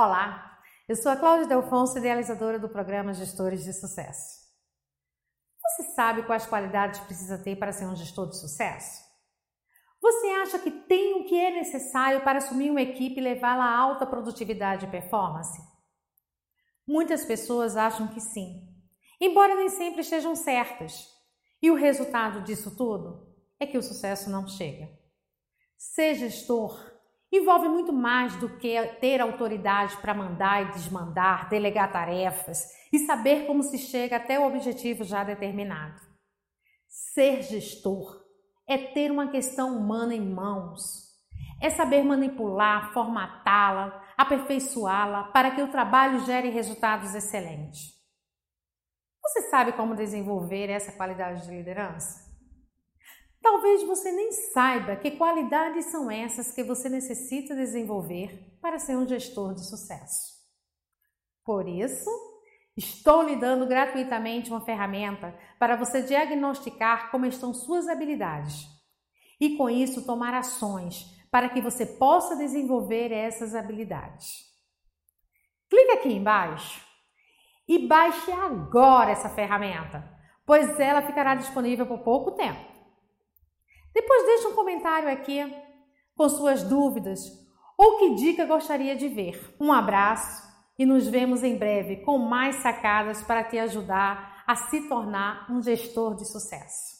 Olá, eu sou a Cláudia Delfonso, idealizadora do programa Gestores de Sucesso. Você sabe quais qualidades precisa ter para ser um gestor de sucesso? Você acha que tem o que é necessário para assumir uma equipe e levá-la a alta produtividade e performance? Muitas pessoas acham que sim, embora nem sempre estejam certas. E o resultado disso tudo é que o sucesso não chega. Ser gestor envolve muito mais do que ter autoridade para mandar e desmandar, delegar tarefas e saber como se chega até o objetivo já determinado. Ser gestor é ter uma questão humana em mãos, é saber manipular, formatá-la, aperfeiçoá-la para que o trabalho gere resultados excelentes. Você sabe como desenvolver essa qualidade de liderança? Talvez você nem saiba que qualidades são essas que você necessita desenvolver para ser um gestor de sucesso. Por isso, estou lhe dando gratuitamente uma ferramenta para você diagnosticar como estão suas habilidades e, com isso, tomar ações para que você possa desenvolver essas habilidades. Clique aqui embaixo e baixe agora essa ferramenta, pois ela ficará disponível por pouco tempo. Depois deixe um comentário aqui com suas dúvidas ou que dica gostaria de ver. Um abraço e nos vemos em breve com mais sacadas para te ajudar a se tornar um gestor de sucesso.